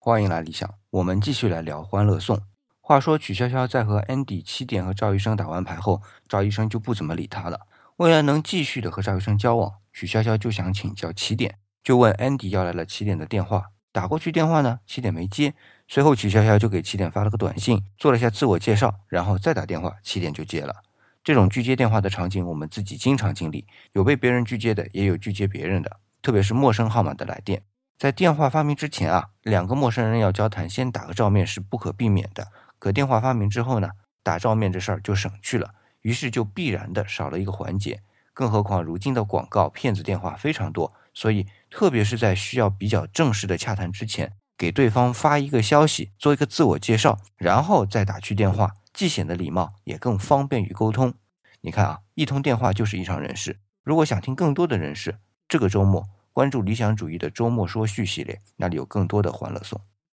欢迎来理想，我们继续来聊《欢乐颂》。话说曲筱绡在和 Andy 七点和赵医生打完牌后，赵医生就不怎么理她了。为了能继续的和赵医生交往，曲筱绡就想请教七点，就问 Andy 要来了七点的电话。打过去电话呢，七点没接。随后曲筱绡就给七点发了个短信，做了一下自我介绍，然后再打电话，七点就接了。这种拒接电话的场景，我们自己经常经历，有被别人拒接的，也有拒接别人的，特别是陌生号码的来电。在电话发明之前啊，两个陌生人要交谈，先打个照面是不可避免的。可电话发明之后呢，打照面这事儿就省去了，于是就必然的少了一个环节。更何况如今的广告骗子电话非常多，所以特别是在需要比较正式的洽谈之前，给对方发一个消息，做一个自我介绍，然后再打去电话，既显得礼貌，也更方便于沟通。你看啊，一通电话就是一场人事。如果想听更多的人事，这个周末。关注理想主义的周末说叙系列，那里有更多的欢乐颂。